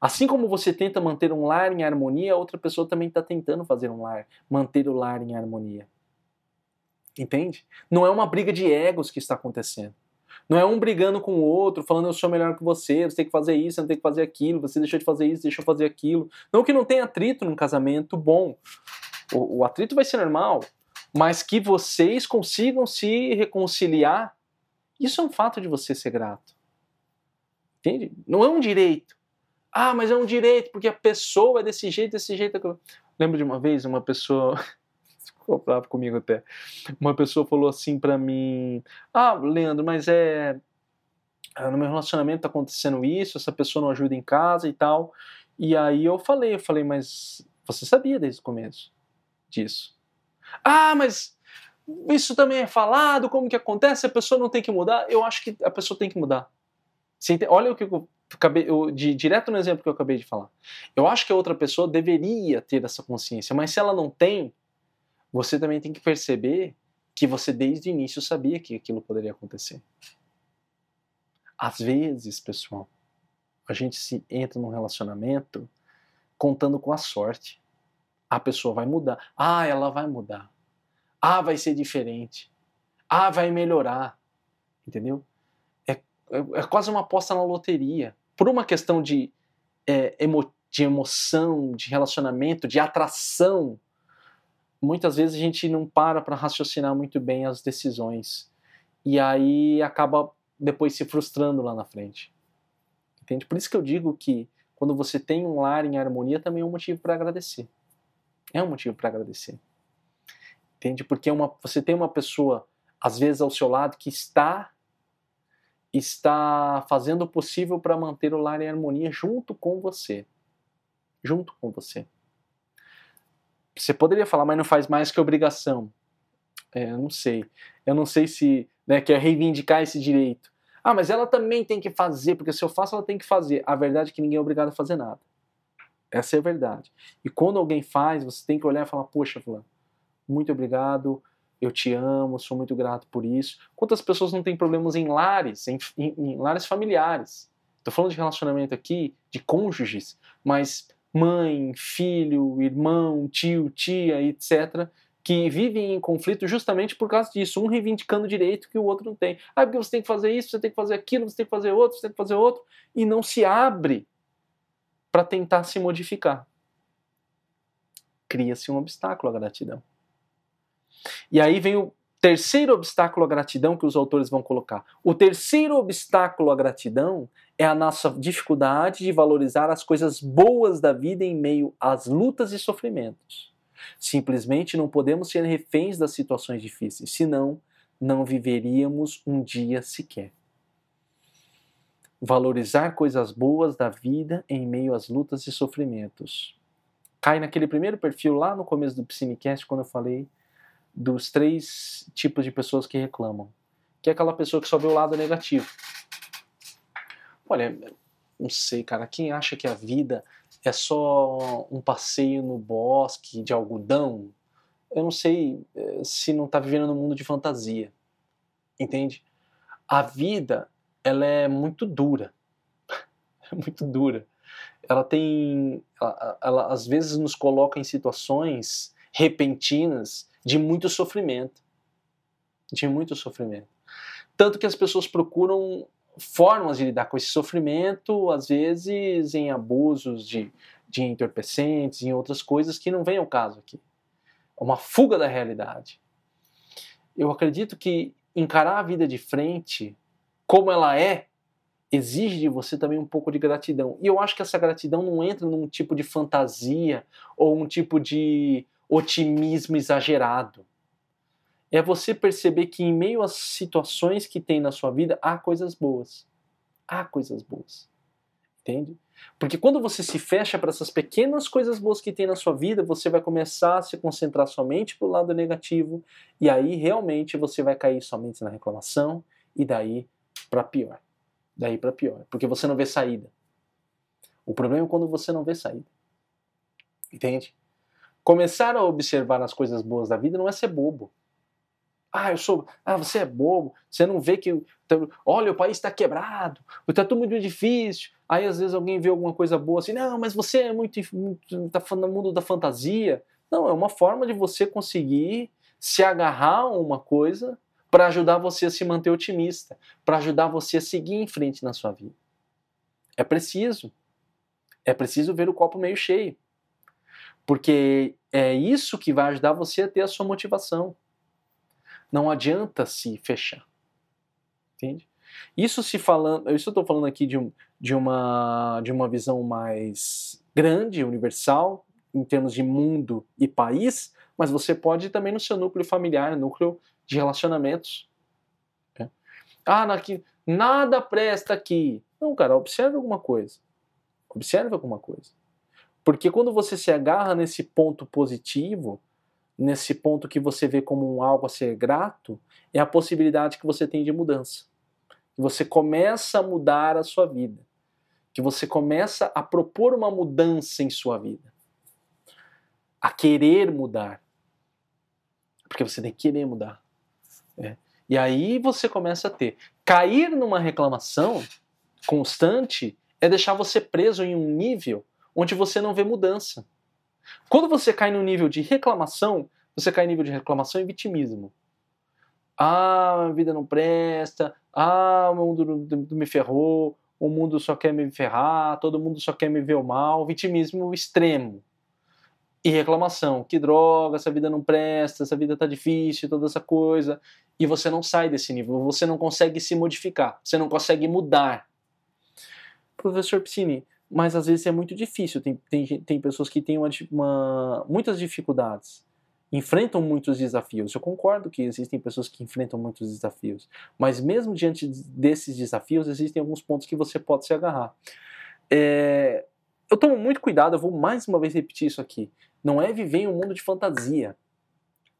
Speaker 1: Assim como você tenta manter um lar em harmonia, outra pessoa também está tentando fazer um lar, manter o lar em harmonia. Entende? Não é uma briga de egos que está acontecendo. Não é um brigando com o outro, falando eu sou melhor que você, você tem que fazer isso, você não tem que fazer aquilo, você deixou de fazer isso, deixou de fazer aquilo. Não que não tenha atrito num casamento bom. O, o atrito vai ser normal, mas que vocês consigam se reconciliar, isso é um fato de você ser grato. Entende? Não é um direito. Ah, mas é um direito, porque a pessoa é desse jeito, desse jeito. Lembro de uma vez uma pessoa ficou comigo até. Uma pessoa falou assim para mim: Ah, Leandro, mas é. Ah, no meu relacionamento tá acontecendo isso, essa pessoa não ajuda em casa e tal. E aí eu falei, eu falei, mas você sabia desde o começo disso. Ah, mas isso também é falado, como que acontece? A pessoa não tem que mudar? Eu acho que a pessoa tem que mudar. Olha o que eu acabei, eu, de, direto no exemplo que eu acabei de falar. Eu acho que a outra pessoa deveria ter essa consciência, mas se ela não tem, você também tem que perceber que você desde o início sabia que aquilo poderia acontecer. Às vezes, pessoal, a gente se entra num relacionamento contando com a sorte. A pessoa vai mudar. Ah, ela vai mudar. Ah, vai ser diferente. Ah, vai melhorar. Entendeu? É, é, é quase uma aposta na loteria. Por uma questão de, é, emo, de emoção, de relacionamento, de atração, muitas vezes a gente não para para raciocinar muito bem as decisões. E aí acaba depois se frustrando lá na frente. Entende? Por isso que eu digo que quando você tem um lar em harmonia também é um motivo para agradecer. É um motivo para agradecer. Entende? Porque uma, você tem uma pessoa, às vezes, ao seu lado que está está fazendo o possível para manter o lar em harmonia junto com você. Junto com você. Você poderia falar, mas não faz mais que obrigação. É, eu não sei. Eu não sei se né, quer reivindicar esse direito. Ah, mas ela também tem que fazer, porque se eu faço, ela tem que fazer. A verdade é que ninguém é obrigado a fazer nada. Essa é a verdade. E quando alguém faz, você tem que olhar e falar: Poxa, Fulano, muito obrigado, eu te amo, sou muito grato por isso. Quantas pessoas não têm problemas em lares, em, em, em lares familiares? Estou falando de relacionamento aqui, de cônjuges, mas mãe, filho, irmão, tio, tia, etc., que vivem em conflito justamente por causa disso, um reivindicando direito que o outro não tem. Ah, porque você tem que fazer isso, você tem que fazer aquilo, você tem que fazer outro, você tem que fazer outro, e não se abre para tentar se modificar. Cria-se um obstáculo à gratidão. E aí vem o terceiro obstáculo à gratidão que os autores vão colocar. O terceiro obstáculo à gratidão é a nossa dificuldade de valorizar as coisas boas da vida em meio às lutas e sofrimentos. Simplesmente não podemos ser reféns das situações difíceis, senão não viveríamos um dia sequer. Valorizar coisas boas da vida em meio às lutas e sofrimentos. Cai naquele primeiro perfil lá no começo do Psinecast, quando eu falei dos três tipos de pessoas que reclamam. Que é aquela pessoa que só vê o lado negativo. Olha, não sei, cara, quem acha que a vida é só um passeio no bosque de algodão, eu não sei eh, se não está vivendo num mundo de fantasia. Entende? A vida, ela é muito dura. <laughs> é muito dura. Ela tem. Ela, ela às vezes nos coloca em situações repentinas de muito sofrimento. De muito sofrimento. Tanto que as pessoas procuram formas de lidar com esse sofrimento, às vezes em abusos de, de entorpecentes, em outras coisas que não vem ao caso aqui. É uma fuga da realidade. Eu acredito que encarar a vida de frente, como ela é, exige de você também um pouco de gratidão. E eu acho que essa gratidão não entra num tipo de fantasia ou um tipo de otimismo exagerado é você perceber que em meio às situações que tem na sua vida há coisas boas. Há coisas boas. Entende? Porque quando você se fecha para essas pequenas coisas boas que tem na sua vida, você vai começar a se concentrar somente para o lado negativo e aí realmente você vai cair somente na reclamação e daí para pior. Daí para pior, porque você não vê saída. O problema é quando você não vê saída. Entende? Começar a observar as coisas boas da vida não é ser bobo. Ah, eu sou. Ah, você é bobo. Você não vê que. Olha, o país está quebrado. Está tudo muito difícil. Aí às vezes alguém vê alguma coisa boa assim. Não, mas você é muito. Está no mundo da fantasia. Não, é uma forma de você conseguir se agarrar a uma coisa para ajudar você a se manter otimista, para ajudar você a seguir em frente na sua vida. É preciso. É preciso ver o copo meio cheio. Porque é isso que vai ajudar você a ter a sua motivação. Não adianta se fechar. Entende? Isso se falando, isso eu estou falando aqui de, um, de, uma, de uma visão mais grande, universal, em termos de mundo e país, mas você pode também no seu núcleo familiar, núcleo de relacionamentos. Né? Ah, aqui, nada presta aqui. Não, cara, observe alguma coisa. Observe alguma coisa. Porque quando você se agarra nesse ponto positivo, nesse ponto que você vê como um algo a ser grato, é a possibilidade que você tem de mudança. Que você começa a mudar a sua vida. Que você começa a propor uma mudança em sua vida. A querer mudar. Porque você tem que querer mudar. É. E aí você começa a ter. Cair numa reclamação constante é deixar você preso em um nível onde você não vê mudança. Quando você cai no nível de reclamação, você cai no nível de reclamação e vitimismo. Ah, a vida não presta, ah, o mundo me ferrou, o mundo só quer me ferrar, todo mundo só quer me ver o mal, vitimismo extremo. E reclamação, que droga, essa vida não presta, essa vida tá difícil, toda essa coisa. E você não sai desse nível, você não consegue se modificar, você não consegue mudar. Professor Piscini, mas às vezes é muito difícil, tem, tem, tem pessoas que têm uma, uma, muitas dificuldades enfrentam muitos desafios. Eu concordo que existem pessoas que enfrentam muitos desafios, mas mesmo diante desses desafios, existem alguns pontos que você pode se agarrar. É, eu tomo muito cuidado, eu vou mais uma vez repetir isso aqui. Não é viver em um mundo de fantasia.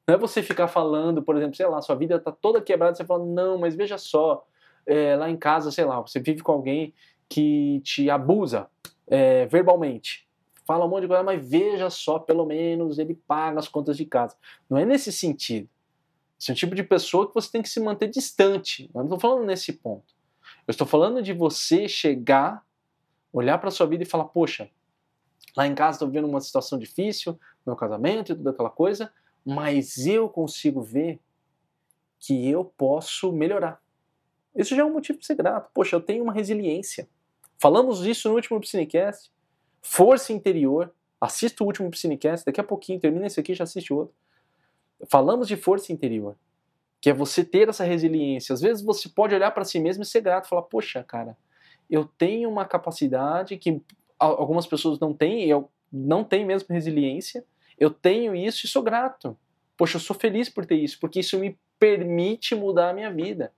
Speaker 1: Não é você ficar falando, por exemplo, sei lá, sua vida está toda quebrada, você fala, não, mas veja só, é, lá em casa, sei lá, você vive com alguém que te abusa é, verbalmente fala um monte de coisa, mas veja só, pelo menos ele paga as contas de casa. Não é nesse sentido. Esse é um tipo de pessoa que você tem que se manter distante. Eu não estou falando nesse ponto. Eu estou falando de você chegar, olhar para sua vida e falar: poxa, lá em casa estou vivendo uma situação difícil, meu casamento e toda aquela coisa, mas eu consigo ver que eu posso melhorar. Isso já é um motivo para ser grato. Poxa, eu tenho uma resiliência. Falamos disso no último Piscinecast força interior. Assista o último Piscinecast, daqui a pouquinho, termina esse aqui e já assiste outro. Falamos de força interior, que é você ter essa resiliência. Às vezes você pode olhar para si mesmo e ser grato, falar: Poxa, cara, eu tenho uma capacidade que algumas pessoas não têm, eu não tenho mesmo resiliência, eu tenho isso e sou grato. Poxa, eu sou feliz por ter isso, porque isso me permite mudar a minha vida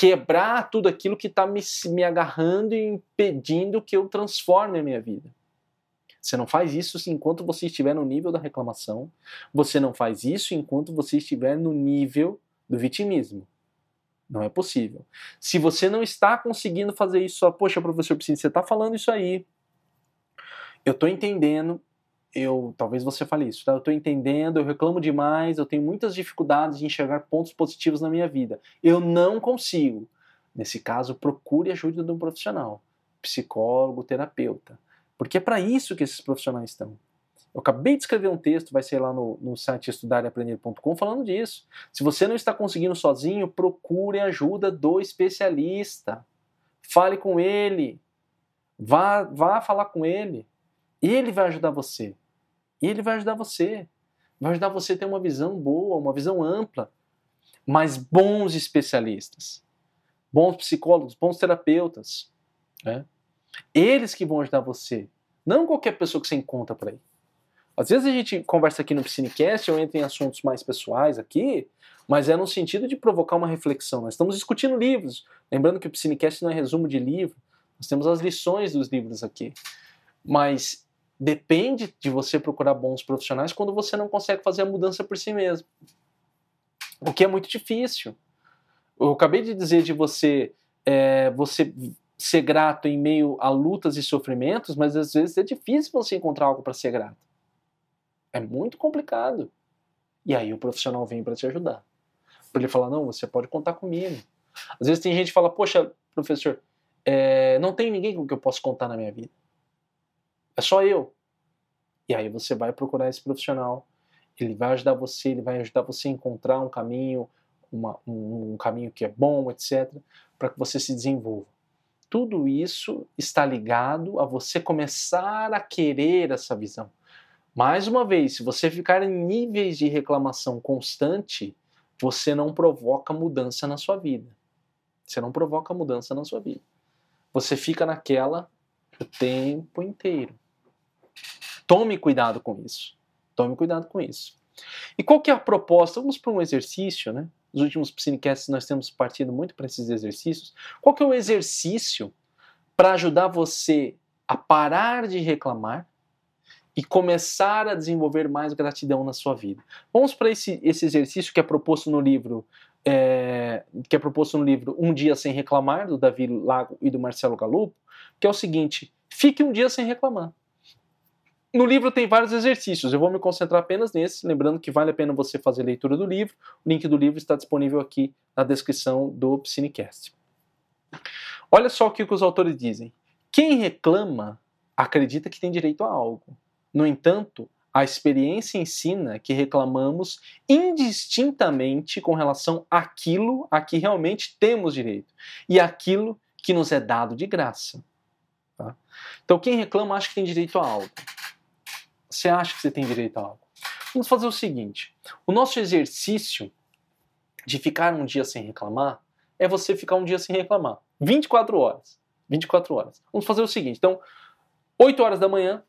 Speaker 1: quebrar tudo aquilo que está me, me agarrando e impedindo que eu transforme a minha vida. Você não faz isso enquanto você estiver no nível da reclamação. Você não faz isso enquanto você estiver no nível do vitimismo. Não é possível. Se você não está conseguindo fazer isso, só, poxa, professor Piscina, você está falando isso aí. Eu estou entendendo, eu talvez você fale isso, tá? Eu estou entendendo, eu reclamo demais, eu tenho muitas dificuldades de enxergar pontos positivos na minha vida. Eu não consigo. Nesse caso, procure ajuda de um profissional, psicólogo, terapeuta, porque é para isso que esses profissionais estão. Eu acabei de escrever um texto, vai ser lá no, no site estudareaprender.com falando disso. Se você não está conseguindo sozinho, procure ajuda do especialista. Fale com ele. Vá, vá falar com ele. Ele vai ajudar você. Ele vai ajudar você. Vai ajudar você a ter uma visão boa, uma visão ampla. Mas bons especialistas, bons psicólogos, bons terapeutas. Né? Eles que vão ajudar você. Não qualquer pessoa que você encontra por aí. Às vezes a gente conversa aqui no Piscinecast, eu entro em assuntos mais pessoais aqui, mas é no sentido de provocar uma reflexão. Nós estamos discutindo livros. Lembrando que o Piscinecast não é resumo de livro, nós temos as lições dos livros aqui. Mas depende de você procurar bons profissionais quando você não consegue fazer a mudança por si mesmo. O que é muito difícil. Eu acabei de dizer de você, é, você ser grato em meio a lutas e sofrimentos, mas às vezes é difícil você encontrar algo para ser grato. É muito complicado. E aí o profissional vem para te ajudar. Para ele falar, não, você pode contar comigo. Às vezes tem gente que fala, poxa, professor, é, não tem ninguém com que eu posso contar na minha vida. É só eu. E aí você vai procurar esse profissional, ele vai ajudar você, ele vai ajudar você a encontrar um caminho, uma, um, um caminho que é bom, etc., para que você se desenvolva. Tudo isso está ligado a você começar a querer essa visão. Mais uma vez, se você ficar em níveis de reclamação constante, você não provoca mudança na sua vida. Você não provoca mudança na sua vida. Você fica naquela o tempo inteiro. Tome cuidado com isso. Tome cuidado com isso. E qual que é a proposta? Vamos para um exercício, né? Nos últimos Psinecasts nós temos partido muito para esses exercícios. Qual que é o exercício para ajudar você a parar de reclamar e começar a desenvolver mais gratidão na sua vida? Vamos para esse, esse exercício que é proposto no livro é, que é proposto no livro Um Dia Sem Reclamar, do Davi Lago e do Marcelo Galupo, que é o seguinte: fique um dia sem reclamar. No livro tem vários exercícios, eu vou me concentrar apenas nesse, lembrando que vale a pena você fazer leitura do livro. O link do livro está disponível aqui na descrição do Psinecast. Olha só o que os autores dizem. Quem reclama acredita que tem direito a algo. No entanto, a experiência ensina que reclamamos indistintamente com relação àquilo a que realmente temos direito e aquilo que nos é dado de graça. Tá? Então, quem reclama acha que tem direito a algo. Você acha que você tem direito a algo. Vamos fazer o seguinte: o nosso exercício de ficar um dia sem reclamar é você ficar um dia sem reclamar. 24 horas. 24 horas. Vamos fazer o seguinte: então, 8 horas da manhã,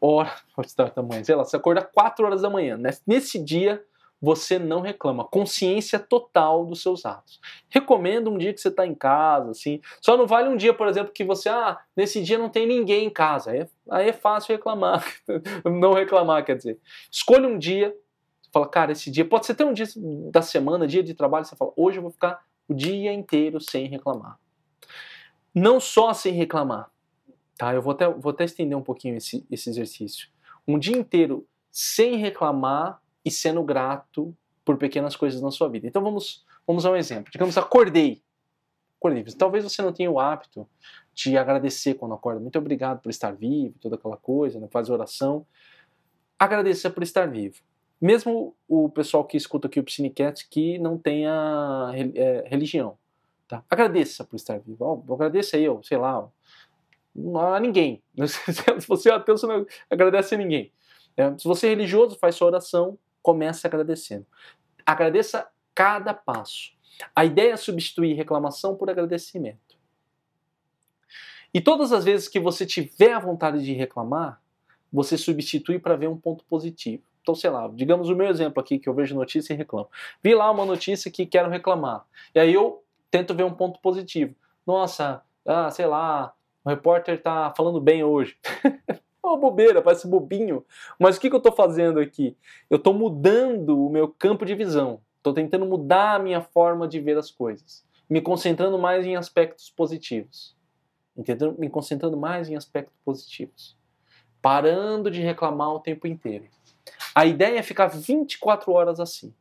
Speaker 1: hora, 8 <laughs> horas da manhã, sei lá, você acorda 4 horas da manhã. Nesse dia, você não reclama. Consciência total dos seus atos. Recomendo um dia que você está em casa, assim. Só não vale um dia, por exemplo, que você, ah, nesse dia não tem ninguém em casa. Aí é, aí é fácil reclamar. <laughs> não reclamar, quer dizer. Escolha um dia, fala, cara, esse dia, pode ser até um dia da semana, dia de trabalho, você fala, hoje eu vou ficar o dia inteiro sem reclamar. Não só sem reclamar, tá? Eu vou até, vou até estender um pouquinho esse, esse exercício. Um dia inteiro sem reclamar e sendo grato por pequenas coisas na sua vida. Então vamos, vamos a um exemplo. Digamos, acordei. acordei. Talvez você não tenha o hábito de agradecer quando acorda. Muito obrigado por estar vivo, toda aquela coisa, né? faz oração. Agradeça por estar vivo. Mesmo o pessoal que escuta aqui o Psinecast que não tenha é, religião. Tá? Agradeça por estar vivo. Oh, agradeça aí, sei lá, a ninguém. <laughs> Se você é ateu, você não agradece a ninguém. É, se você é religioso, faz sua oração, comece agradecendo. Agradeça cada passo. A ideia é substituir reclamação por agradecimento. E todas as vezes que você tiver a vontade de reclamar, você substitui para ver um ponto positivo. Então, sei lá, digamos o meu exemplo aqui, que eu vejo notícia e reclamo. Vi lá uma notícia que quero reclamar. E aí eu tento ver um ponto positivo. Nossa, ah, sei lá, o repórter está falando bem hoje. <laughs> Uma bobeira, parece bobinho. Mas o que, que eu estou fazendo aqui? Eu estou mudando o meu campo de visão. Estou tentando mudar a minha forma de ver as coisas. Me concentrando mais em aspectos positivos. Entendeu? Me concentrando mais em aspectos positivos. Parando de reclamar o tempo inteiro. A ideia é ficar 24 horas assim.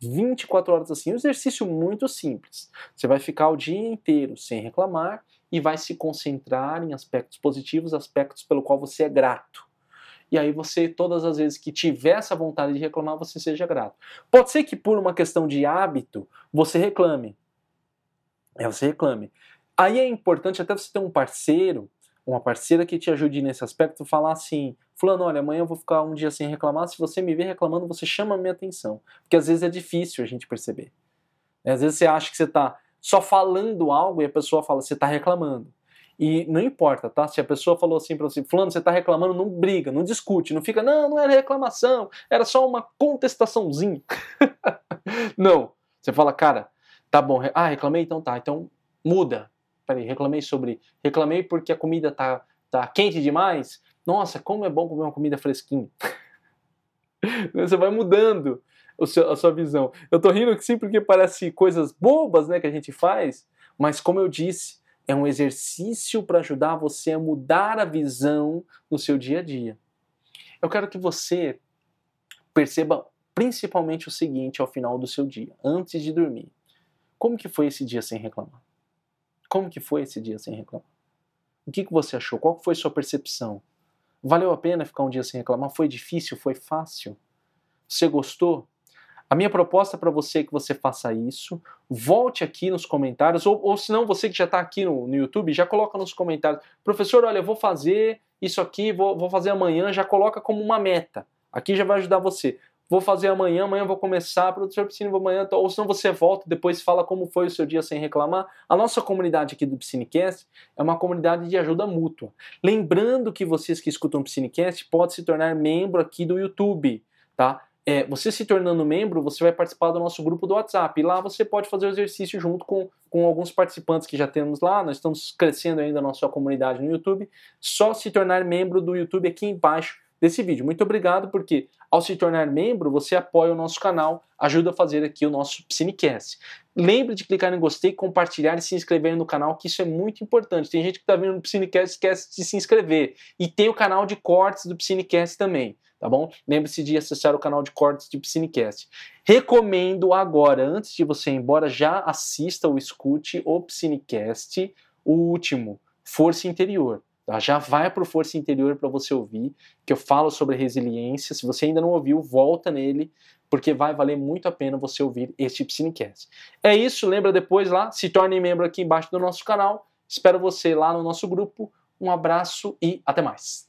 Speaker 1: 24 horas assim. Um exercício muito simples. Você vai ficar o dia inteiro sem reclamar e vai se concentrar em aspectos positivos, aspectos pelo qual você é grato. E aí você, todas as vezes que tiver essa vontade de reclamar, você seja grato. Pode ser que por uma questão de hábito, você reclame. É, você reclame. Aí é importante até você ter um parceiro, uma parceira que te ajude nesse aspecto, falar assim, fulano, olha, amanhã eu vou ficar um dia sem reclamar, se você me ver reclamando, você chama a minha atenção. Porque às vezes é difícil a gente perceber. Às vezes você acha que você está só falando algo e a pessoa fala, você está reclamando. E não importa, tá? Se a pessoa falou assim para você, fulano, você está reclamando, não briga, não discute, não fica, não, não era reclamação, era só uma contestaçãozinha. <laughs> não. Você fala, cara, tá bom, ah, reclamei, então tá, então muda. Peraí, reclamei sobre. Reclamei porque a comida tá, tá quente demais. Nossa, como é bom comer uma comida fresquinha. <laughs> você vai mudando seu, a sua visão. Eu tô rindo sim porque parece coisas bobas né, que a gente faz, mas como eu disse, é um exercício para ajudar você a mudar a visão no seu dia a dia. Eu quero que você perceba principalmente o seguinte ao final do seu dia, antes de dormir. Como que foi esse dia sem reclamar? Como que foi esse dia sem reclamar? O que, que você achou? Qual foi sua percepção? Valeu a pena ficar um dia sem reclamar? Foi difícil? Foi fácil? Você gostou? A minha proposta para você é que você faça isso. Volte aqui nos comentários, ou, ou se não, você que já está aqui no, no, YouTube, já coloca nos comentários. Professor, olha, eu vou fazer isso aqui, vou, vou fazer amanhã, já coloca como uma meta. Aqui já vai ajudar você. Vou fazer amanhã, amanhã vou começar, professor Piscine, vou amanhã, ou senão você volta, depois fala como foi o seu dia sem reclamar. A nossa comunidade aqui do Piscinecast é uma comunidade de ajuda mútua. Lembrando que vocês que escutam o Piscinecast podem se tornar membro aqui do YouTube, tá? É, você se tornando membro, você vai participar do nosso grupo do WhatsApp. E lá você pode fazer o exercício junto com, com alguns participantes que já temos lá. Nós estamos crescendo ainda a nossa comunidade no YouTube. Só se tornar membro do YouTube aqui embaixo desse vídeo. Muito obrigado, porque ao se tornar membro, você apoia o nosso canal, ajuda a fazer aqui o nosso Cinecast. Lembre de clicar em gostei, compartilhar e se inscrever no canal, que isso é muito importante. Tem gente que está vendo o Cinecast e esquece de se inscrever. E tem o canal de cortes do Cinecast também tá bom? Lembre-se de acessar o canal de cortes de Piscinecast. Recomendo agora, antes de você ir embora, já assista ou escute o Piscinecast, o último, Força Interior. Tá? Já vai para o Força Interior para você ouvir, que eu falo sobre resiliência. Se você ainda não ouviu, volta nele, porque vai valer muito a pena você ouvir este Piscinecast. É isso, lembra depois lá, se torne membro aqui embaixo do nosso canal Espero você lá no nosso grupo. Um abraço e até mais.